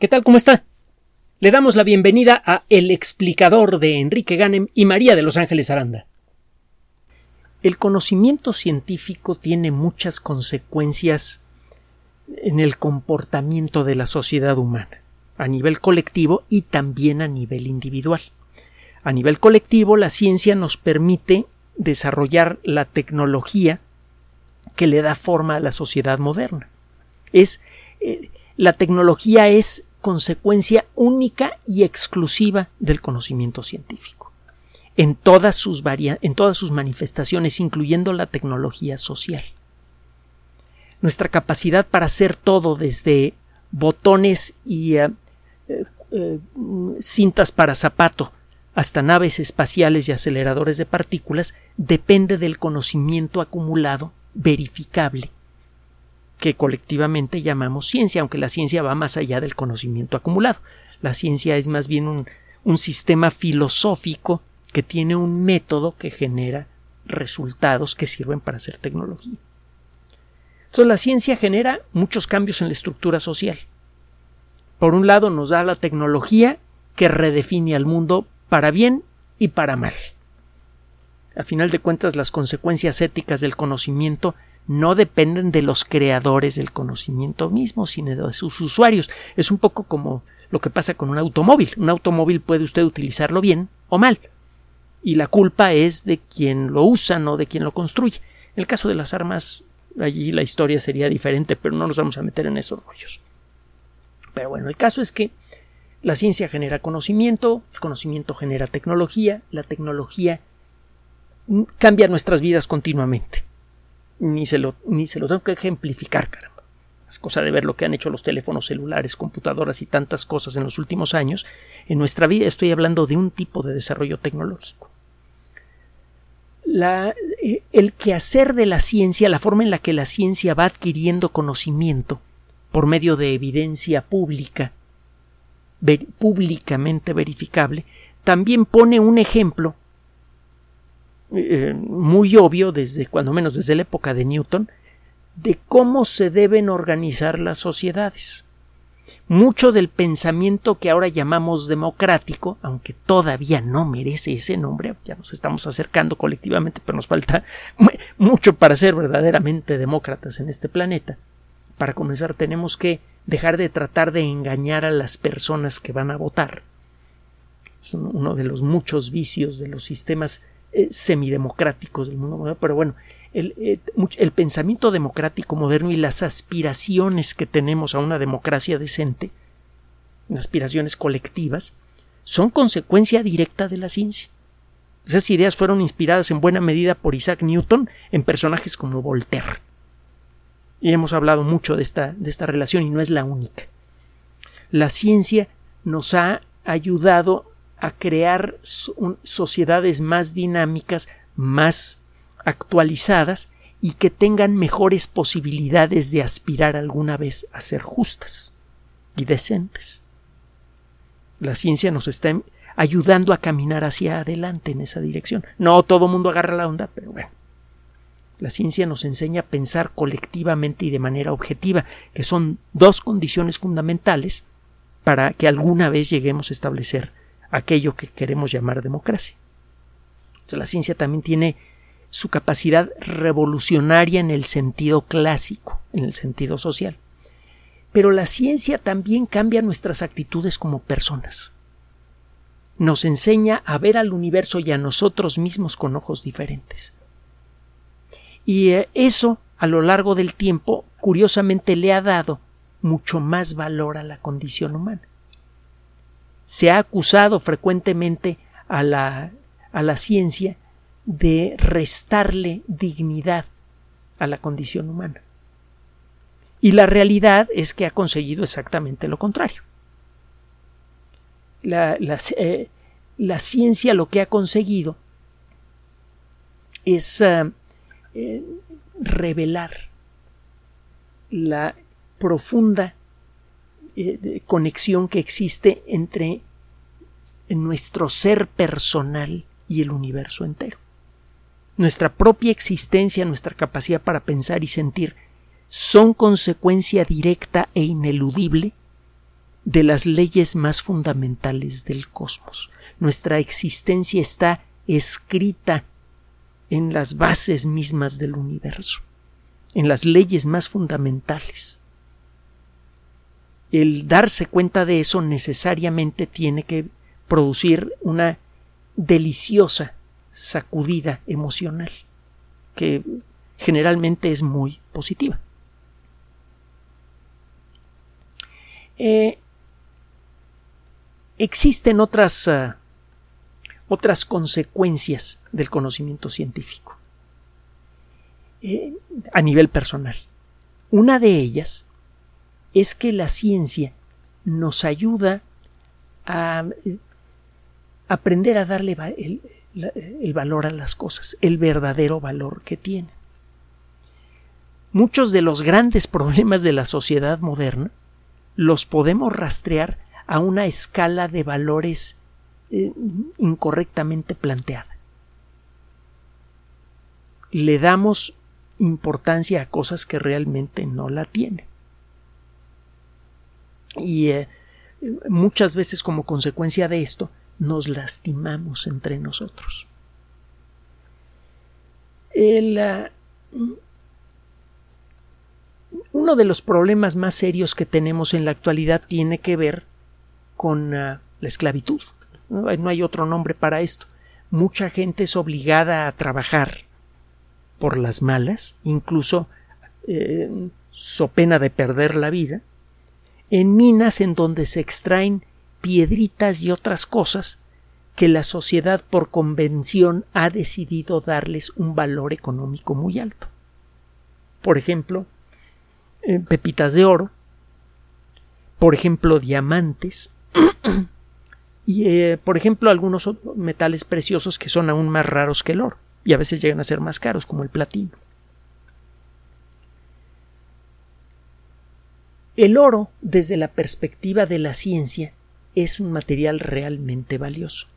¿Qué tal? ¿Cómo está? Le damos la bienvenida a El explicador de Enrique Ganem y María de Los Ángeles Aranda. El conocimiento científico tiene muchas consecuencias en el comportamiento de la sociedad humana, a nivel colectivo y también a nivel individual. A nivel colectivo, la ciencia nos permite desarrollar la tecnología que le da forma a la sociedad moderna. Es eh, la tecnología es consecuencia única y exclusiva del conocimiento científico. En todas sus, en todas sus manifestaciones, incluyendo la tecnología social. Nuestra capacidad para hacer todo desde botones y eh, eh, cintas para zapato hasta naves espaciales y aceleradores de partículas depende del conocimiento acumulado verificable que colectivamente llamamos ciencia, aunque la ciencia va más allá del conocimiento acumulado. La ciencia es más bien un, un sistema filosófico que tiene un método que genera resultados que sirven para hacer tecnología. Entonces la ciencia genera muchos cambios en la estructura social. Por un lado nos da la tecnología que redefine al mundo para bien y para mal. A final de cuentas las consecuencias éticas del conocimiento no dependen de los creadores del conocimiento mismo, sino de sus usuarios. Es un poco como lo que pasa con un automóvil. Un automóvil puede usted utilizarlo bien o mal. Y la culpa es de quien lo usa, no de quien lo construye. En el caso de las armas, allí la historia sería diferente, pero no nos vamos a meter en esos rollos. Pero bueno, el caso es que la ciencia genera conocimiento, el conocimiento genera tecnología, la tecnología cambia nuestras vidas continuamente ni se lo, ni se lo tengo que ejemplificar, caramba. Es cosa de ver lo que han hecho los teléfonos celulares, computadoras y tantas cosas en los últimos años. En nuestra vida estoy hablando de un tipo de desarrollo tecnológico. Eh, el quehacer de la ciencia, la forma en la que la ciencia va adquiriendo conocimiento por medio de evidencia pública, públicamente verificable, también pone un ejemplo eh, muy obvio desde cuando menos desde la época de Newton de cómo se deben organizar las sociedades. Mucho del pensamiento que ahora llamamos democrático, aunque todavía no merece ese nombre, ya nos estamos acercando colectivamente, pero nos falta mucho para ser verdaderamente demócratas en este planeta. Para comenzar tenemos que dejar de tratar de engañar a las personas que van a votar. Es uno de los muchos vicios de los sistemas eh, semidemocráticos del mundo moderno, pero bueno, el, eh, el, pensamiento democrático moderno y las aspiraciones que tenemos a una democracia decente, aspiraciones colectivas, son consecuencia directa de la ciencia. Esas ideas fueron inspiradas en buena medida por Isaac Newton en personajes como Voltaire. Y hemos hablado mucho de esta, de esta relación y no es la única. La ciencia nos ha ayudado a crear sociedades más dinámicas, más actualizadas y que tengan mejores posibilidades de aspirar alguna vez a ser justas y decentes. La ciencia nos está ayudando a caminar hacia adelante en esa dirección. No todo mundo agarra la onda, pero bueno. La ciencia nos enseña a pensar colectivamente y de manera objetiva, que son dos condiciones fundamentales para que alguna vez lleguemos a establecer aquello que queremos llamar democracia. la ciencia también tiene su capacidad revolucionaria en el sentido clásico, en el sentido social. Pero la ciencia también cambia nuestras actitudes como personas. Nos enseña a ver al universo y a nosotros mismos con ojos diferentes. Y eh, eso, a lo largo del tiempo, curiosamente le ha dado mucho más valor a la condición humana se ha acusado frecuentemente a la, a la ciencia de restarle dignidad a la condición humana. Y la realidad es que ha conseguido exactamente lo contrario. La, eh, ciencia lo que ha conseguido es ah, eh, revelar la profunda eh, conexión que existe entre nuestro ser personal y el universo entero. Nuestra propia existencia, nuestra capacidad para pensar y sentir son consecuencia directa e ineludible de las leyes más fundamentales del cosmos. Nuestra existencia está escrita en las bases mismas del universo, en las leyes más fundamentales. El darse cuenta de eso necesariamente tiene que producir una deliciosa sacudida emocional que generalmente es muy positiva. Eh, existen otras, ah, otras consecuencias del conocimiento científico eh, a nivel personal. Una de ellas es que la ciencia nos ayuda a eh, aprender a darle el, valor a las cosas, el verdadero valor que tienen. Muchos de los grandes problemas de la sociedad moderna los podemos rastrear a una escala de valores eh, incorrectamente planteada. Le damos importancia a cosas que realmente no la tienen. Y eh, muchas veces como consecuencia de esto nos lastimamos entre nosotros. El, ah, uno de los problemas más serios que tenemos en la actualidad tiene que ver con ah, la esclavitud. ¿no? hay otro nombre para esto. Mucha gente es obligada a trabajar por las malas, incluso eh, so pena de perder la vida, en minas en donde se extraen piedritas y otras cosas que la sociedad por convención ha decidido darles un valor económico muy alto. Por ejemplo, eh, pepitas de oro, por ejemplo, diamantes, y eh, por ejemplo algunos metales preciosos que son aún más raros que el oro y a veces llegan a ser más caros como el platino. El oro, desde la perspectiva de la ciencia, es un material realmente valioso,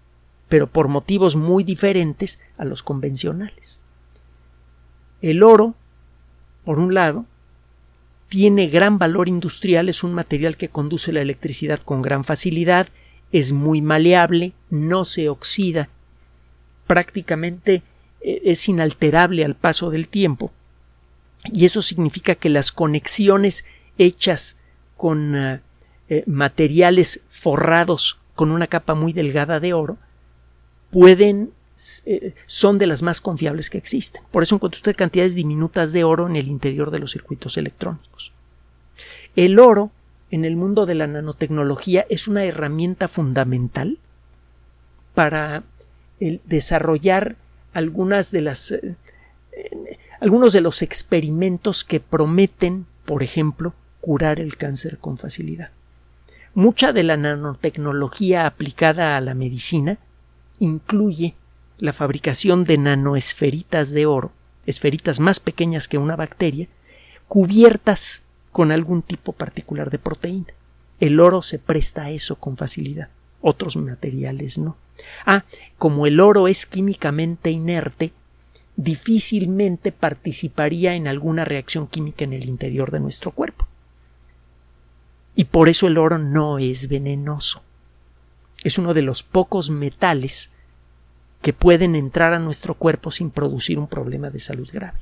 pero por motivos muy diferentes a los convencionales. El oro, por un lado, tiene gran valor industrial, es un material que conduce la electricidad con gran facilidad, es muy maleable, no se oxida, prácticamente eh, es inalterable al paso del tiempo, y eso significa que las conexiones hechas con ah, eh, materiales forrados con una capa muy delgada de oro pueden eh, son de las más confiables que existen. Por eso encuentra usted cantidades diminutas de oro en el interior de los circuitos electrónicos. El oro en el mundo de la nanotecnología es una herramienta fundamental para desarrollar algunas de las eh, algunos de los experimentos que prometen, por ejemplo, curar el cáncer con facilidad. Mucha de la nanotecnología aplicada a la medicina incluye la fabricación de nanoesferitas de oro, esferitas más pequeñas que una bacteria, cubiertas con algún tipo particular de proteína. El oro se presta a eso con facilidad, otros materiales no. Ah, como el oro es químicamente inerte, difícilmente participaría en alguna reacción química en el interior de nuestro cuerpo y por eso el oro no es venenoso. Es uno de los pocos metales que pueden entrar a nuestro cuerpo sin producir un problema de salud grave.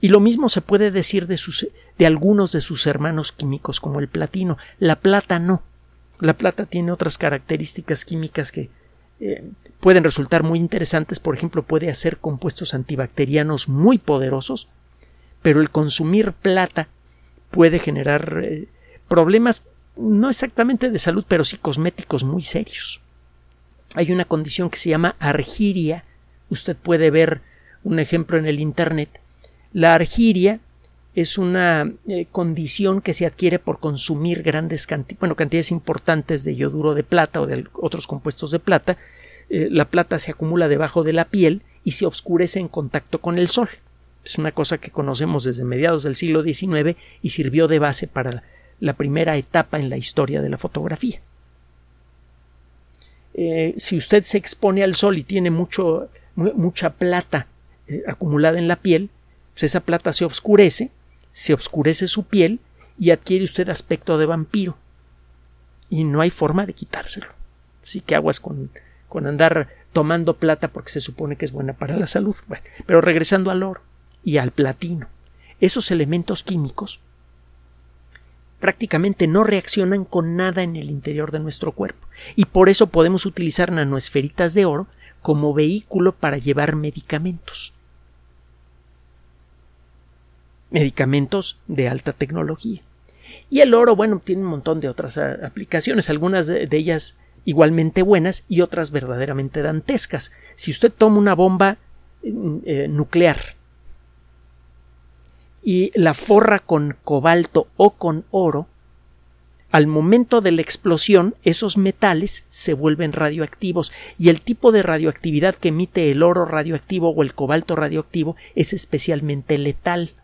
Y lo mismo se puede decir de, sus, de algunos de sus hermanos químicos como el platino. La plata no. La plata tiene otras características químicas que eh, pueden resultar muy interesantes. Por ejemplo, puede hacer compuestos antibacterianos muy poderosos, pero el consumir plata puede generar eh, problemas no exactamente de salud, pero sí cosméticos muy serios. Hay una condición que se llama argiria. Usted puede ver un ejemplo en el Internet. La argiria es una eh, condición que se adquiere por consumir grandes cantidades, bueno, cantidades importantes de yoduro de plata o de otros compuestos de plata. Eh, la plata se acumula debajo de la piel y se oscurece en contacto con el sol. Es una cosa que conocemos desde mediados del siglo XIX y sirvió de base para la primera etapa en la historia de la fotografía. Eh, si usted se expone al sol y tiene mucho, mucha plata eh, acumulada en la piel, pues esa plata se oscurece, se oscurece su piel y adquiere usted aspecto de vampiro. y no hay forma de quitárselo. Así que aguas con, con andar tomando plata porque se supone que es buena para la salud. pero regresando al oro y al platino, esos elementos químicos prácticamente no reaccionan con nada en el interior de nuestro cuerpo y por eso podemos utilizar nanoesferitas de oro como vehículo para llevar medicamentos. Medicamentos de alta tecnología. Y el oro, bueno, tiene un montón de otras ah, aplicaciones, algunas de ellas igualmente buenas y otras verdaderamente dantescas. Si usted toma una bomba mm, eh, nuclear y la forra con cobalto o con oro, al momento de la explosión esos metales se vuelven radioactivos y el tipo de radioactividad que emite el oro radioactivo o el cobalto radioactivo es especialmente letal.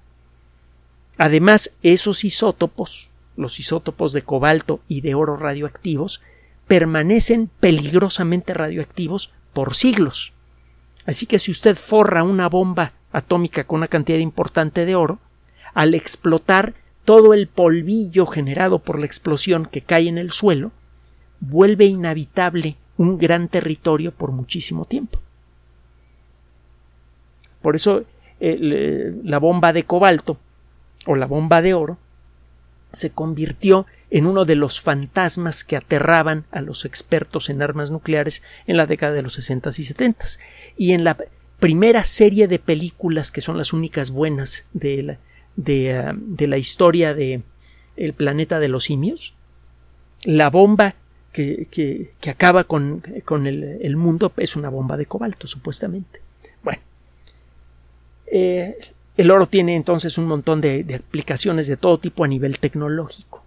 Además, esos isótopos, los isótopos de cobalto y de oro radioactivos, permanecen peligrosamente radioactivos por siglos. Así que si usted forra una bomba atómica con una cantidad importante de oro, al explotar todo el polvillo generado por la explosión que cae en el suelo, vuelve inhabitable un gran territorio por muchísimo tiempo. Por eso la bomba de cobalto o la bomba de oro se convirtió en uno de los fantasmas que aterraban a los expertos en armas nucleares en la década de los 60 y 70 y en la primera serie de películas que son las únicas buenas de la, de, ah, la historia de planeta de los simios la bomba que, que, acaba con, con el, el, mundo es una bomba de cobalto supuestamente bueno eh, el oro tiene entonces un montón de, aplicaciones de todo tipo a nivel tecnológico.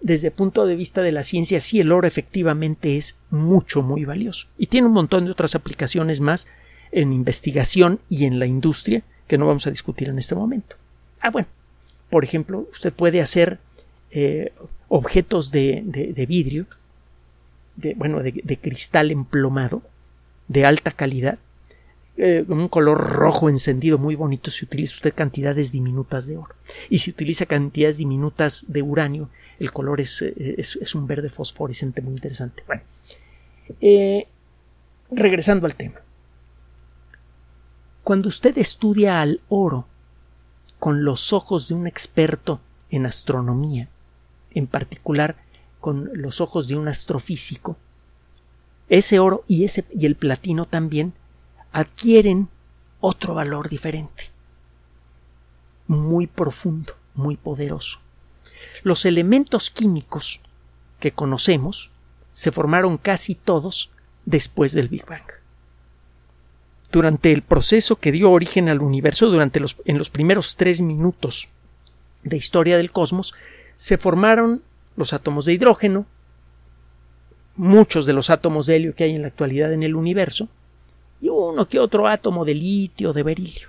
Desde el punto de vista de la ciencia, sí, el oro efectivamente es mucho, muy valioso. Y tiene un montón de otras aplicaciones más en investigación y en la industria que no vamos a discutir en este momento. Ah, bueno, por ejemplo, usted puede hacer eh, objetos de, vidrio, de, bueno, de cristal emplomado, de alta calidad, eh, un color rojo encendido muy bonito si utiliza usted cantidades diminutas de oro. Y si utiliza cantidades diminutas de uranio, el color es, eh, es, un verde fosforescente muy interesante. Bueno, eh, regresando al tema. Cuando usted estudia al oro con los ojos de un experto en astronomía, en particular con los ojos de un astrofísico, ese oro y, ese, y el platino también adquieren otro valor diferente, muy profundo, muy poderoso. Los elementos químicos que conocemos se formaron casi todos después del Big Bang. Durante el proceso que dio origen al universo, durante los, en los primeros tres minutos de historia del cosmos, se formaron los átomos de hidrógeno, muchos de los átomos de helio que hay en la actualidad en el universo, y uno que otro átomo de litio, de berilio.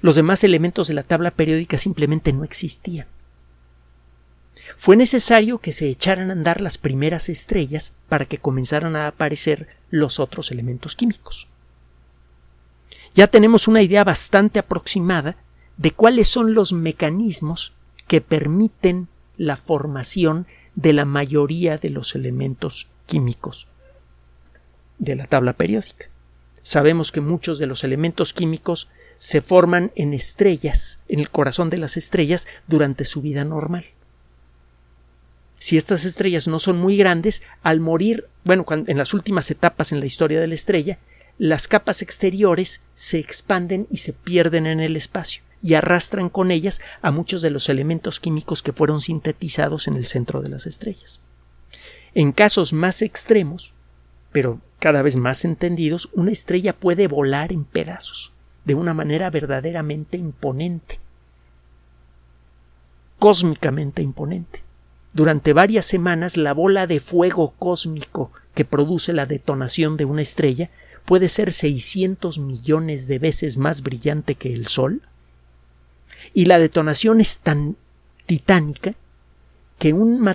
Los demás elementos de la tabla periódica simplemente no existían. Fue necesario que se echaran a andar las primeras estrellas para que comenzaran a aparecer los otros elementos químicos. Ya tenemos una idea bastante aproximada de cuáles son los mecanismos que permiten la formación de la mayoría de los elementos químicos de la tabla periódica. Sabemos que muchos de los elementos químicos se forman en estrellas, en el corazón de las estrellas, durante su vida normal. Si estas estrellas no son muy grandes, al morir, bueno, en las últimas etapas en la historia de la estrella, las capas exteriores se expanden y se pierden en el espacio y arrastran con ellas a muchos de los elementos químicos que fueron sintetizados en el centro de las estrellas. En casos más extremos, pero cada vez más entendidos, una estrella puede volar en pedazos, de una manera verdaderamente imponente, cósmicamente imponente. Durante varias semanas la bola de fuego cósmico que produce la detonación de una estrella puede ser 600 millones de veces más brillante que el Sol, y la detonación es tan titánica que un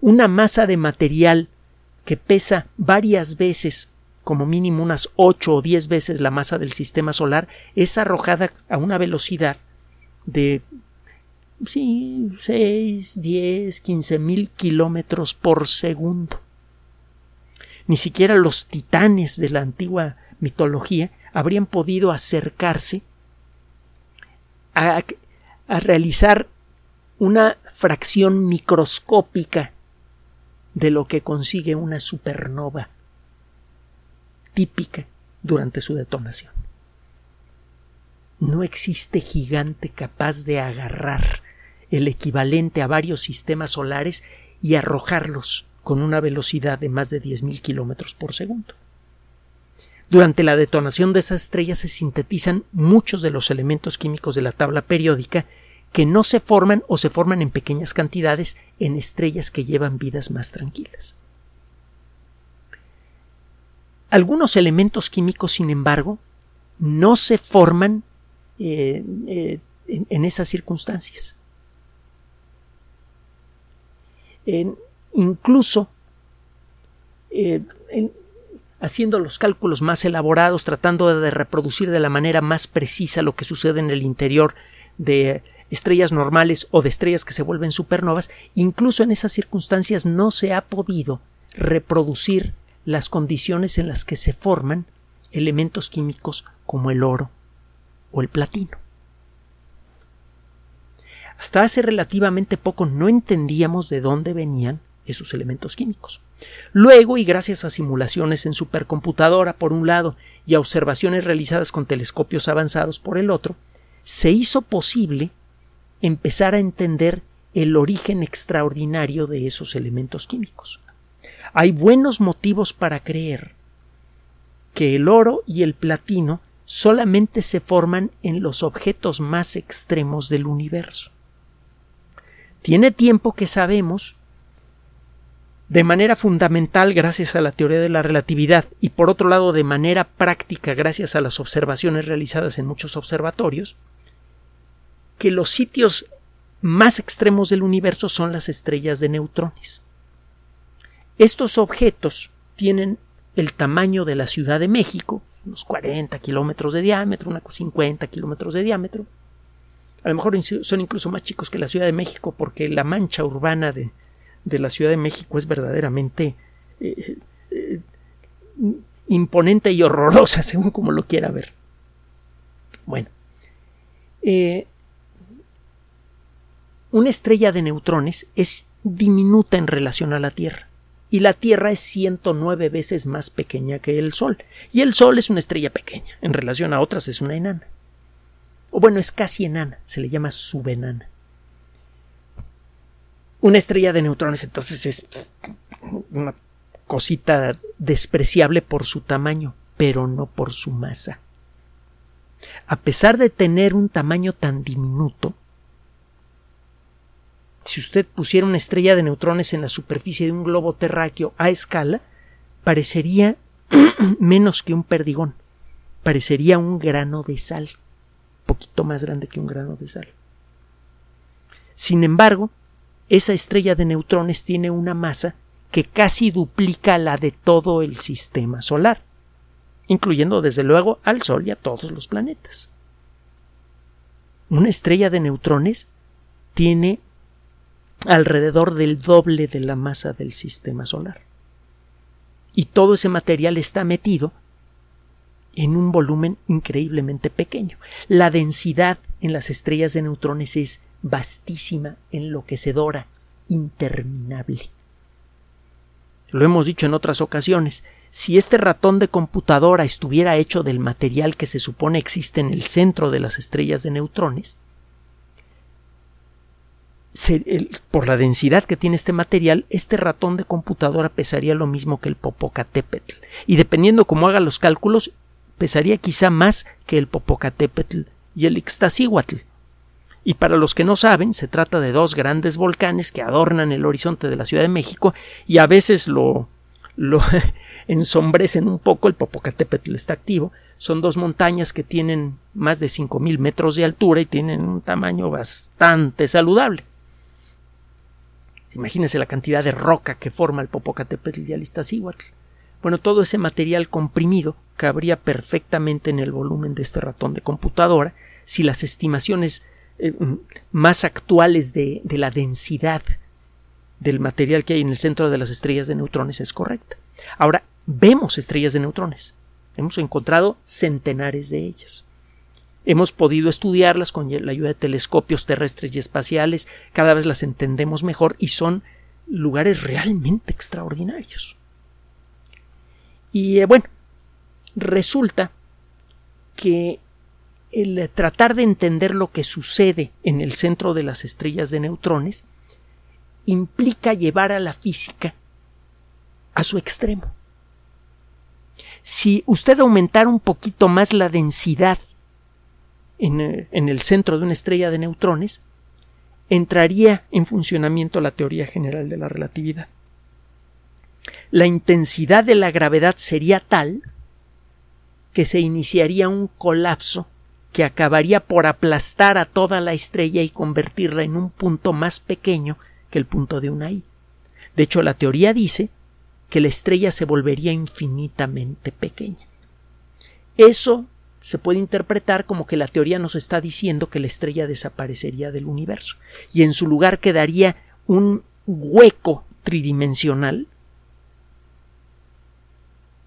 una masa de material que pesa varias veces, como mínimo unas ocho o diez veces la masa del sistema solar, es arrojada a una velocidad de sí, 6, 10, 15 mil kilómetros por segundo. Ni siquiera los titanes de la antigua mitología habrían podido acercarse a, realizar una fracción microscópica de lo que consigue una supernova típica durante su detonación. No existe gigante capaz de agarrar el equivalente a varios sistemas solares y arrojarlos con una velocidad de más de 10.000 kilómetros por segundo. Durante la detonación de esas estrellas se sintetizan muchos de los elementos químicos de la tabla periódica que no se forman o se forman en pequeñas cantidades en estrellas que llevan vidas más tranquilas. Algunos elementos químicos, sin embargo, no se forman eh, eh, en, esas circunstancias. Incluso eh, haciendo los cálculos más elaborados, tratando de reproducir de la manera más precisa lo que sucede en el interior de estrellas normales o de estrellas que se vuelven supernovas, incluso en esas circunstancias no se ha podido reproducir las condiciones en las que se forman elementos químicos como el oro o el platino. Hasta hace relativamente poco no entendíamos de dónde venían esos elementos químicos. Luego, y gracias a simulaciones en supercomputadora por un lado y a observaciones realizadas con telescopios avanzados por el otro, se hizo posible empezar a entender el origen extraordinario de esos elementos químicos. Hay buenos motivos para creer que el oro y el platino solamente se forman en los objetos más extremos del universo. Tiene tiempo que sabemos de manera fundamental gracias a la teoría de la relatividad y por otro lado de manera práctica gracias a las observaciones realizadas en muchos observatorios, que los sitios más extremos del universo son las estrellas de neutrones. Estos objetos tienen el tamaño de la Ciudad de México, unos 40 kilómetros de diámetro, unos 50 kilómetros de diámetro. A lo mejor son incluso más chicos que la Ciudad de México porque la mancha urbana de, la Ciudad de México es verdaderamente eh, eh, imponente y horrorosa, según como lo quiera ver. Bueno, eh, una estrella de neutrones es diminuta en relación a la Tierra y la Tierra es 109 veces más pequeña que el Sol. Y el Sol es una estrella pequeña, en relación a otras es una enana. O bueno, es casi enana, se le llama subenana. Una estrella de neutrones entonces es una cosita despreciable por su tamaño, pero no por su masa. A pesar de tener un tamaño tan diminuto, si usted pusiera una estrella de neutrones en la superficie de un globo terráqueo a escala, parecería menos que un perdigón, parecería un grano de sal, poquito más grande que un grano de sal. Sin embargo, esa estrella de neutrones tiene una masa que casi duplica la de todo el sistema solar, incluyendo desde luego al Sol y a todos los planetas. Una estrella de neutrones tiene alrededor del doble de la masa del sistema solar. Y todo ese material está metido en un volumen increíblemente pequeño. La densidad en las estrellas de neutrones es vastísima, enloquecedora, interminable. Lo hemos dicho en otras ocasiones, si este ratón de computadora estuviera hecho del material que se supone existe en el centro de las estrellas de neutrones, por la densidad que tiene este material, este ratón de computadora pesaría lo mismo que el Popocatépetl. Y dependiendo cómo haga los cálculos, pesaría quizá más que el Popocatépetl y el Ixtaccíhuatl. Y para los que no saben, se trata de dos grandes volcanes que adornan el horizonte de la Ciudad de México y a veces lo, lo ensombrecen un poco. El Popocatépetl está activo. Son dos montañas que tienen más de 5.000 metros de altura y tienen un tamaño bastante saludable. Imagínense la cantidad de roca que forma el Popocatépetl y el. Bueno, todo ese material comprimido cabría perfectamente en el volumen de este ratón de computadora si las estimaciones eh, más actuales de, de la densidad del material que hay en el centro de las estrellas de neutrones es correcta. Ahora, vemos estrellas de neutrones. Hemos encontrado centenares de ellas. Hemos podido estudiarlas con la ayuda de telescopios terrestres y espaciales, cada vez las entendemos mejor y son lugares realmente extraordinarios. Y eh, bueno, resulta que el tratar de entender lo que sucede en el centro de las estrellas de neutrones implica llevar a la física a su extremo. Si usted aumentara un poquito más la densidad en, eh, en, el centro de una estrella de neutrones, entraría en funcionamiento la teoría general de la relatividad. La intensidad de la gravedad sería tal que se iniciaría un colapso que acabaría por aplastar a toda la estrella y convertirla en un punto más pequeño que el punto de una I. De hecho, la teoría dice que la estrella se volvería infinitamente pequeña. Eso se puede interpretar como que la teoría nos está diciendo que la estrella desaparecería del universo y en su lugar quedaría un hueco tridimensional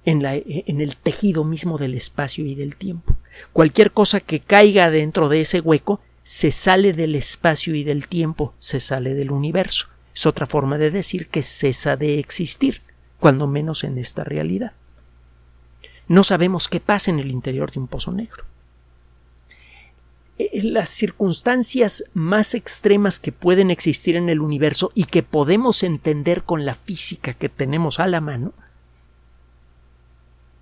en, la, en, el tejido mismo del espacio y del tiempo. Cualquier cosa que caiga dentro de ese hueco se sale del espacio y del tiempo, se sale del universo. Es otra forma de decir que cesa de existir cuando menos en esta realidad. No sabemos qué pasa en el interior de un pozo negro. E, las circunstancias más extremas que pueden existir en el universo y que podemos entender con la física que tenemos a la mano,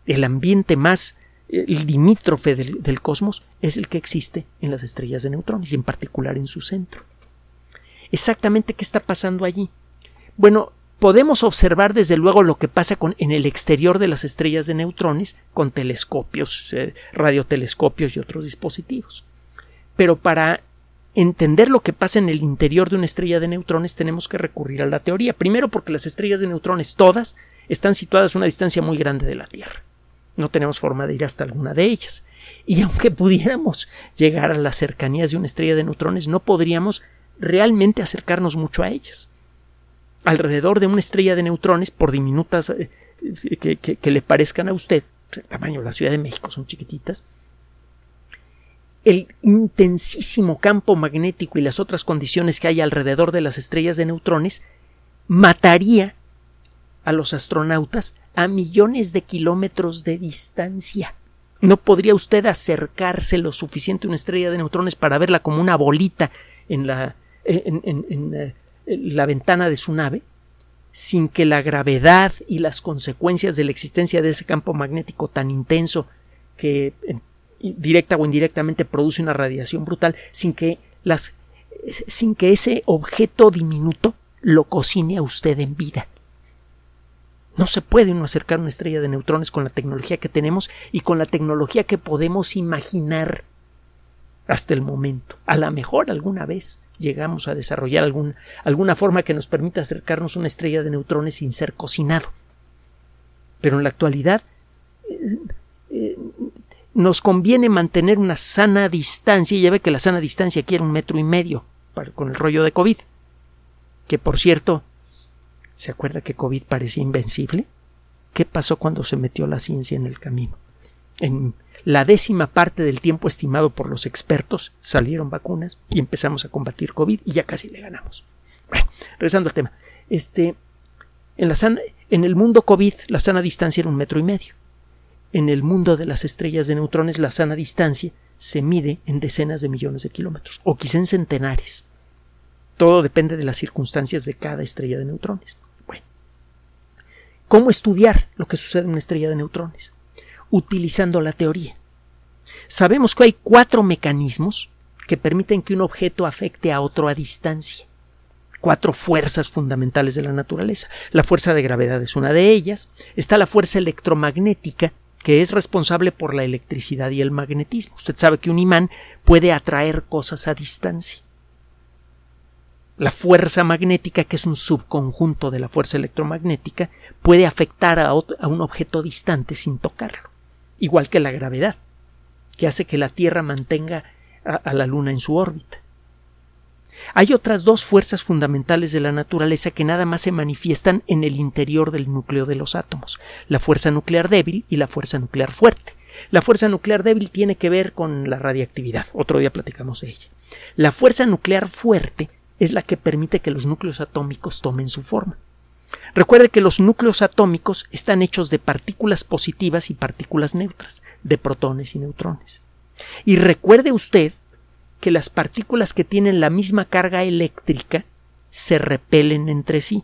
el ambiente más limítrofe del, del, cosmos es el que existe en las estrellas de neutrones y en particular en su centro. Exactamente qué está pasando allí. Bueno, Podemos observar desde luego lo que pasa con, en el exterior de las estrellas de neutrones con telescopios, eh, radiotelescopios y otros dispositivos. Pero para entender lo que pasa en el interior de una estrella de neutrones tenemos que recurrir a la teoría. Primero porque las estrellas de neutrones todas están situadas a una distancia muy grande de la Tierra. No tenemos forma de ir hasta alguna de ellas. Y aunque pudiéramos llegar a las cercanías de una estrella de neutrones, no podríamos realmente acercarnos mucho a ellas alrededor de una estrella de neutrones, por diminutas eh, que, le parezcan a usted, el tamaño de la Ciudad de México son chiquititas, el intensísimo campo magnético y las otras condiciones que hay alrededor de las estrellas de neutrones mataría a los astronautas a millones de kilómetros de distancia. No podría usted acercarse lo suficiente a una estrella de neutrones para verla como una bolita en la, en eh, la ventana de su nave sin que la gravedad y las consecuencias de la existencia de ese campo magnético tan intenso que directa o indirectamente produce una radiación brutal, sin que sin que ese objeto diminuto lo cocine a usted en vida. No se puede uno acercar una estrella de neutrones con la tecnología que tenemos y con la tecnología que podemos imaginar hasta el momento. A lo mejor alguna vez llegamos a desarrollar alguna forma que nos permita acercarnos a una estrella de neutrones sin ser cocinado. Pero en la actualidad eh, eh, nos conviene mantener una sana distancia. Ya ve que la sana distancia quiere un metro y medio con el rollo de COVID. Que por cierto, ¿se acuerda que COVID parecía invencible? ¿Qué pasó cuando se metió la ciencia en el camino? En la décima parte del tiempo estimado por los expertos salieron vacunas y empezamos a combatir COVID y ya casi le ganamos. Bueno, regresando al tema. Este, en, la en el mundo COVID la sana distancia era un metro y medio. En el mundo de las estrellas de neutrones la sana distancia se mide en decenas de millones de kilómetros o quizá en centenares. Todo depende de las circunstancias de cada estrella de neutrones. Bueno, ¿cómo estudiar lo que sucede en una estrella de neutrones? utilizando la teoría. Sabemos que hay cuatro mecanismos que permiten que un objeto afecte a otro a distancia. Cuatro fuerzas fundamentales de la naturaleza. La fuerza de gravedad es una de ellas. Está la fuerza electromagnética, que es responsable por la electricidad y el magnetismo. Usted sabe que un imán puede atraer cosas a distancia. La fuerza magnética, que es un subconjunto de la fuerza electromagnética, puede afectar a, a un objeto distante sin tocarlo igual que la gravedad, que hace que la Tierra mantenga a, la Luna en su órbita. Hay otras dos fuerzas fundamentales de la naturaleza que nada más se manifiestan en el interior del núcleo de los átomos, la fuerza nuclear débil y la fuerza nuclear fuerte. La fuerza nuclear débil tiene que ver con la radiactividad, otro día platicamos de ella. La fuerza nuclear fuerte es la que permite que los núcleos atómicos tomen su forma. Recuerde que los núcleos atómicos están hechos de partículas positivas y partículas neutras, de protones y neutrones. Y recuerde usted que las partículas que tienen la misma carga eléctrica se repelen entre sí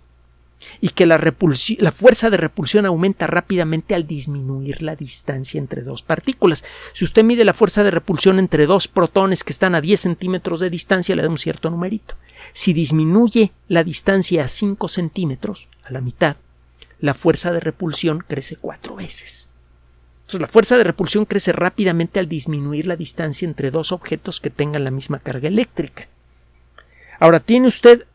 y que la, la, fuerza de repulsión aumenta rápidamente al disminuir la distancia entre dos partículas. Si usted mide la fuerza de repulsión entre dos protones que están a 10 centímetros de distancia, le da un cierto numerito. Si disminuye la distancia a 5 centímetros, a la mitad, la fuerza de repulsión crece cuatro veces. Entonces, la fuerza de repulsión crece rápidamente al disminuir la distancia entre dos objetos que tengan la misma carga eléctrica. Ahora, tiene usted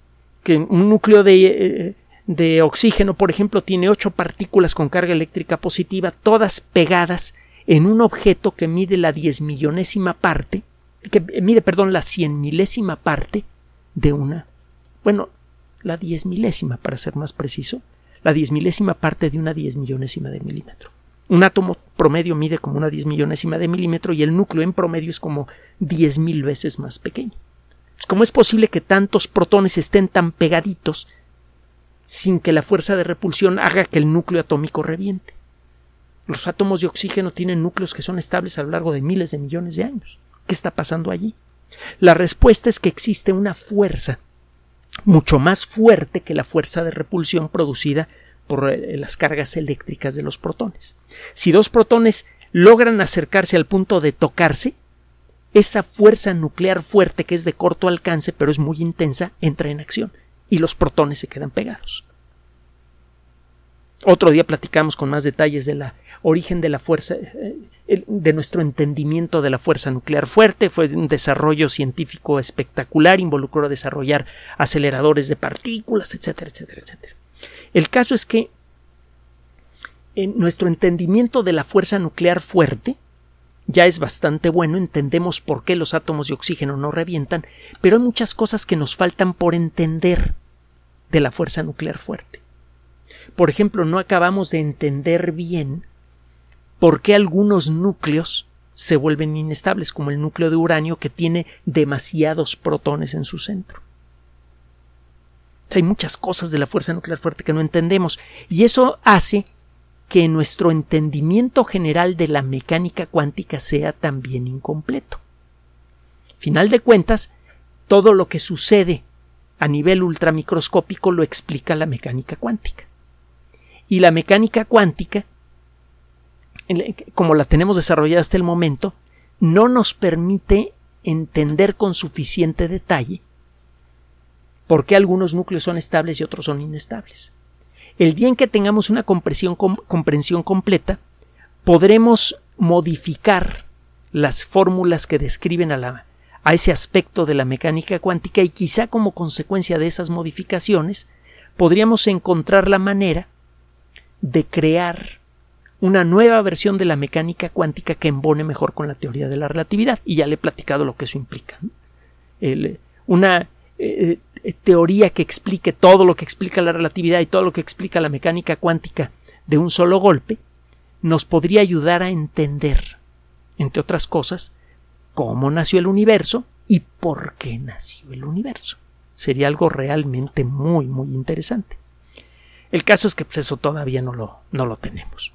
que un núcleo de, eh, de oxígeno, por ejemplo, tiene ocho partículas con carga eléctrica positiva, todas pegadas en un objeto que mide la diez millonésima parte, que mide, perdón, la cien milésima parte de una, bueno, la diez milésima, para ser más preciso, la diez milésima parte de una diez millonésima de milímetro. Un átomo promedio mide como una diez millonésima de milímetro y el núcleo en promedio es como diez mil veces más pequeño. ¿Cómo es posible que tantos protones estén tan pegaditos sin que la fuerza de repulsión haga que el núcleo atómico reviente? Los átomos de oxígeno tienen núcleos que son estables a lo largo de miles de millones de años. ¿Qué está pasando allí? La respuesta es que existe una fuerza mucho más fuerte que la fuerza de repulsión producida por eh, las cargas eléctricas de los protones. Si dos protones logran acercarse al punto de tocarse, esa fuerza nuclear fuerte que es de corto alcance pero es muy intensa entra en acción y los protones se quedan pegados. Otro día platicamos con más detalles de la origen de la fuerza, eh, de nuestro entendimiento de la fuerza nuclear fuerte. Fue un desarrollo científico espectacular, involucró a desarrollar aceleradores de partículas, etcétera, etcétera, etcétera. El caso es que en nuestro entendimiento de la fuerza nuclear fuerte ya es bastante bueno, entendemos por qué los átomos de oxígeno no revientan, pero hay muchas cosas que nos faltan por entender de la fuerza nuclear fuerte. Por ejemplo, no acabamos de entender bien por qué algunos núcleos se vuelven inestables, como el núcleo de uranio que tiene demasiados protones en su centro. Hay muchas cosas de la fuerza nuclear fuerte que no entendemos y eso hace que nuestro entendimiento general de la mecánica cuántica sea también incompleto. Final de cuentas, todo lo que sucede a nivel ultramicroscópico lo explica la mecánica cuántica. Y la mecánica cuántica, como la tenemos desarrollada hasta el momento, no nos permite entender con suficiente detalle por qué algunos núcleos son estables y otros son inestables. El día en que tengamos una comprensión, completa, podremos modificar las fórmulas que describen a, la, ese aspecto de la mecánica cuántica y quizá como consecuencia de esas modificaciones podríamos encontrar la manera de crear una nueva versión de la mecánica cuántica que embone mejor con la teoría de la relatividad. Y ya le he platicado lo que eso implica. una eh, teoría que explique todo lo que explica la relatividad y todo lo que explica la mecánica cuántica de un solo golpe, nos podría ayudar a entender, entre otras cosas, cómo nació el universo y por qué nació el universo. Sería algo realmente muy, muy interesante. El caso es que pues, eso todavía no lo, no lo tenemos.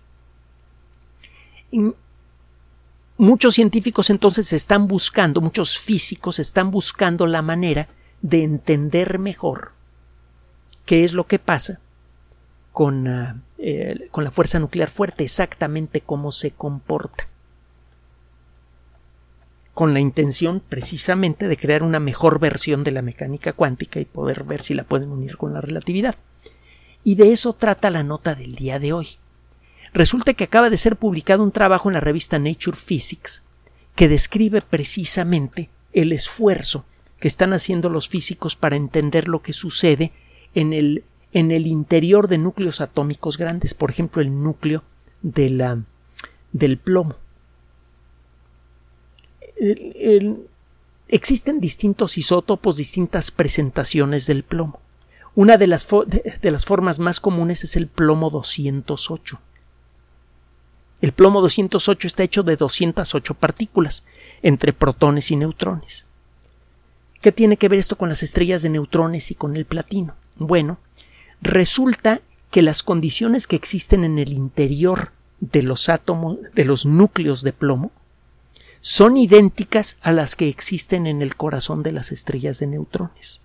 muchos científicos entonces están buscando, muchos físicos están buscando la manera de entender mejor qué es lo que pasa con, ah, eh, con la fuerza nuclear fuerte, exactamente cómo se comporta con la intención precisamente de crear una mejor versión de la mecánica cuántica y poder ver si la pueden unir con la relatividad. Y de eso trata la nota del día de hoy. Resulta que acaba de ser publicado un trabajo en la revista Nature Physics que describe precisamente el esfuerzo que están haciendo los físicos para entender lo que sucede en el, en el interior de núcleos atómicos grandes, por ejemplo, el núcleo de la, del plomo. existen distintos isótopos, distintas presentaciones del plomo. Una de las, de las, formas más comunes es el plomo 208. El plomo 208 está hecho de 208 partículas, entre protones y neutrones. ¿Qué tiene que ver esto con las estrellas de neutrones y con el platino? Bueno, resulta que las condiciones que existen en el interior de los átomos, de los núcleos de plomo, son idénticas a las que existen en el corazón de las estrellas de neutrones.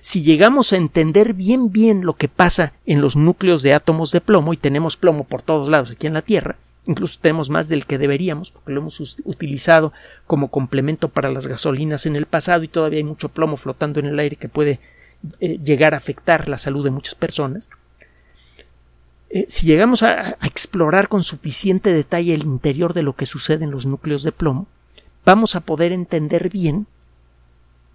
Si llegamos a entender bien bien lo que pasa en los núcleos de átomos de plomo, y tenemos plomo por todos lados aquí en la Tierra, incluso tenemos más del que deberíamos, porque lo hemos utilizado como complemento para las gasolinas en el pasado y todavía hay mucho plomo flotando en el aire que puede eh, llegar a afectar la salud de muchas personas. Eh, si llegamos a, explorar con suficiente detalle el interior de lo que sucede en los núcleos de plomo, vamos a poder entender bien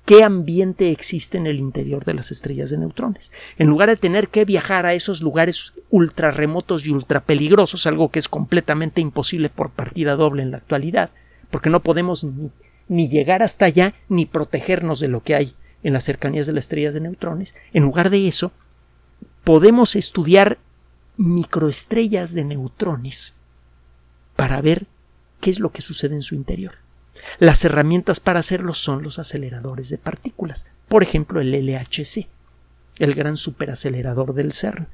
qué ambiente existe en el interior de las estrellas de neutrones. En lugar de tener que viajar a esos lugares ultra remotos y ultra peligrosos, algo que es completamente imposible por partida doble en la actualidad, porque no podemos ni, ni llegar hasta allá ni protegernos de lo que hay en las cercanías de las estrellas de neutrones, en lugar de eso, podemos estudiar microestrellas de neutrones para ver qué es lo que sucede en su interior. Las herramientas para hacerlo son los aceleradores de partículas, por ejemplo el LHC, el gran superacelerador del CERN,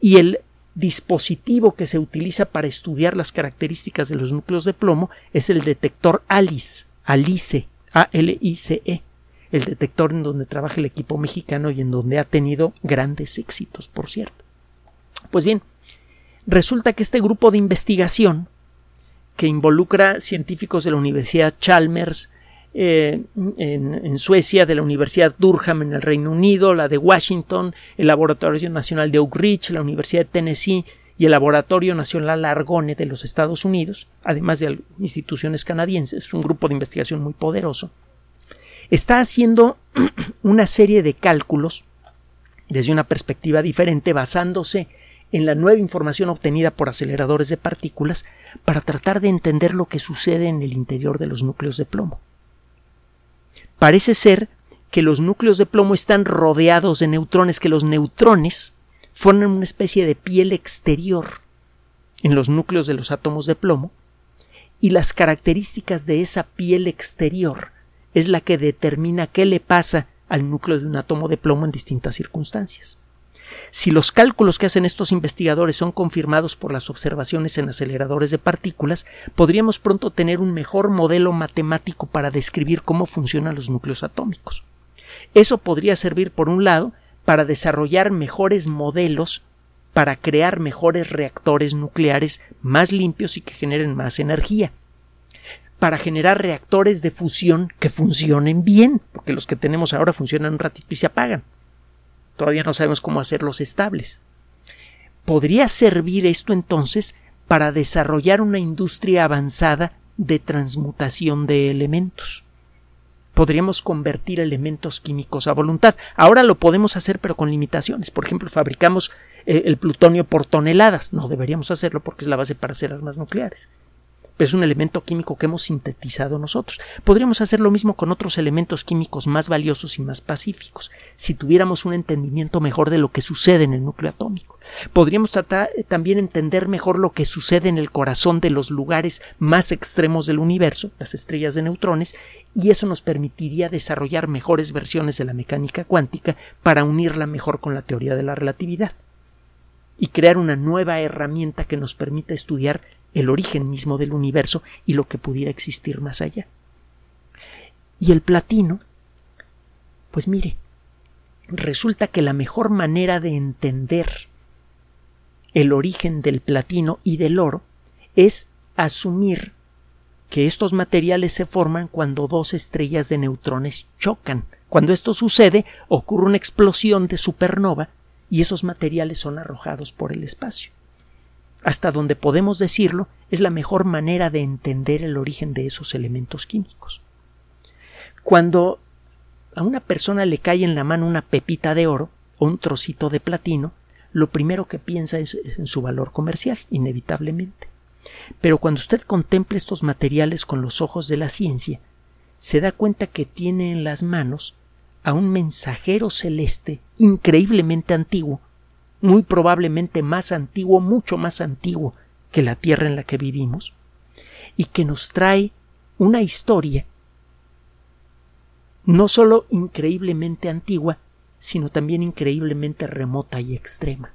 y el dispositivo que se utiliza para estudiar las características de los núcleos de plomo es el detector ALICE, ALICE, A-L-I-C-E, el detector en donde trabaja el equipo mexicano y en donde ha tenido grandes éxitos, por cierto. Pues bien, resulta que este grupo de investigación, que involucra científicos de la Universidad Chalmers eh, en, Suecia, de la Universidad Durham en el Reino Unido, la de Washington, el Laboratorio Nacional de Oak Ridge, la Universidad de Tennessee y el Laboratorio Nacional Argonne de los Estados Unidos, además de instituciones canadienses, es un grupo de investigación muy poderoso, está haciendo una serie de cálculos desde una perspectiva diferente basándose en la nueva información obtenida por aceleradores de partículas para tratar de entender lo que sucede en el interior de los núcleos de plomo. Parece ser que los núcleos de plomo están rodeados de neutrones, que los neutrones forman una especie de piel exterior en los núcleos de los átomos de plomo, y las características de esa piel exterior es la que determina qué le pasa al núcleo de un átomo de plomo en distintas circunstancias. Si los cálculos que hacen estos investigadores son confirmados por las observaciones en aceleradores de partículas, podríamos pronto tener un mejor modelo matemático para describir cómo funcionan los núcleos atómicos. Eso podría servir, por un lado, para desarrollar mejores modelos para crear mejores reactores nucleares más limpios y que generen más energía para generar reactores de fusión que funcionen bien, porque los que tenemos ahora funcionan un ratito y se apagan. Todavía no sabemos cómo hacerlos estables. ¿Podría servir esto entonces para desarrollar una industria avanzada de transmutación de elementos? Podríamos convertir elementos químicos a voluntad. Ahora lo podemos hacer pero con limitaciones. Por ejemplo, fabricamos eh, el plutonio por toneladas. No deberíamos hacerlo porque es la base para hacer armas nucleares es un elemento químico que hemos sintetizado nosotros. Podríamos hacer lo mismo con otros elementos químicos más valiosos y más pacíficos, si tuviéramos un entendimiento mejor de lo que sucede en el núcleo atómico. Podríamos tratar eh, también entender mejor lo que sucede en el corazón de los lugares más extremos del universo, las estrellas de neutrones, y eso nos permitiría desarrollar mejores versiones de la mecánica cuántica para unirla mejor con la teoría de la relatividad y crear una nueva herramienta que nos permita estudiar el origen mismo del universo y lo que pudiera existir más allá. Y el platino, pues mire, resulta que la mejor manera de entender el origen del platino y del oro es asumir que estos materiales se forman cuando dos estrellas de neutrones chocan. Cuando esto sucede, ocurre una explosión de supernova y esos materiales son arrojados por el espacio hasta donde podemos decirlo, es la mejor manera de entender el origen de esos elementos químicos. Cuando a una persona le cae en la mano una pepita de oro o un trocito de platino, lo primero que piensa es, en su valor comercial, inevitablemente. Pero cuando usted contemple estos materiales con los ojos de la ciencia, se da cuenta que tiene en las manos a un mensajero celeste increíblemente antiguo, muy probablemente más antiguo, mucho más antiguo que la Tierra en la que vivimos, y que nos trae una historia no solo increíblemente antigua, sino también increíblemente remota y extrema.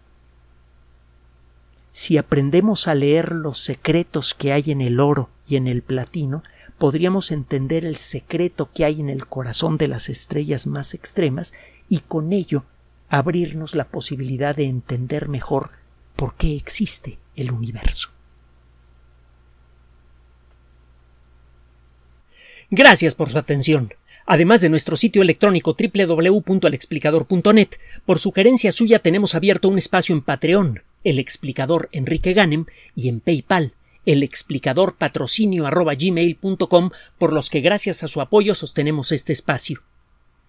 Si aprendemos a leer los secretos que hay en el oro y en el platino, podríamos entender el secreto que hay en el corazón de las estrellas más extremas y con ello abrirnos la posibilidad de entender mejor por qué existe el universo. Gracias por su atención. Además de nuestro sitio electrónico www.alexplicador.net, por sugerencia suya tenemos abierto un espacio en Patreon, el explicador Enrique Ganem, y en PayPal, el explicador patrocinio por los que gracias a su apoyo sostenemos este espacio.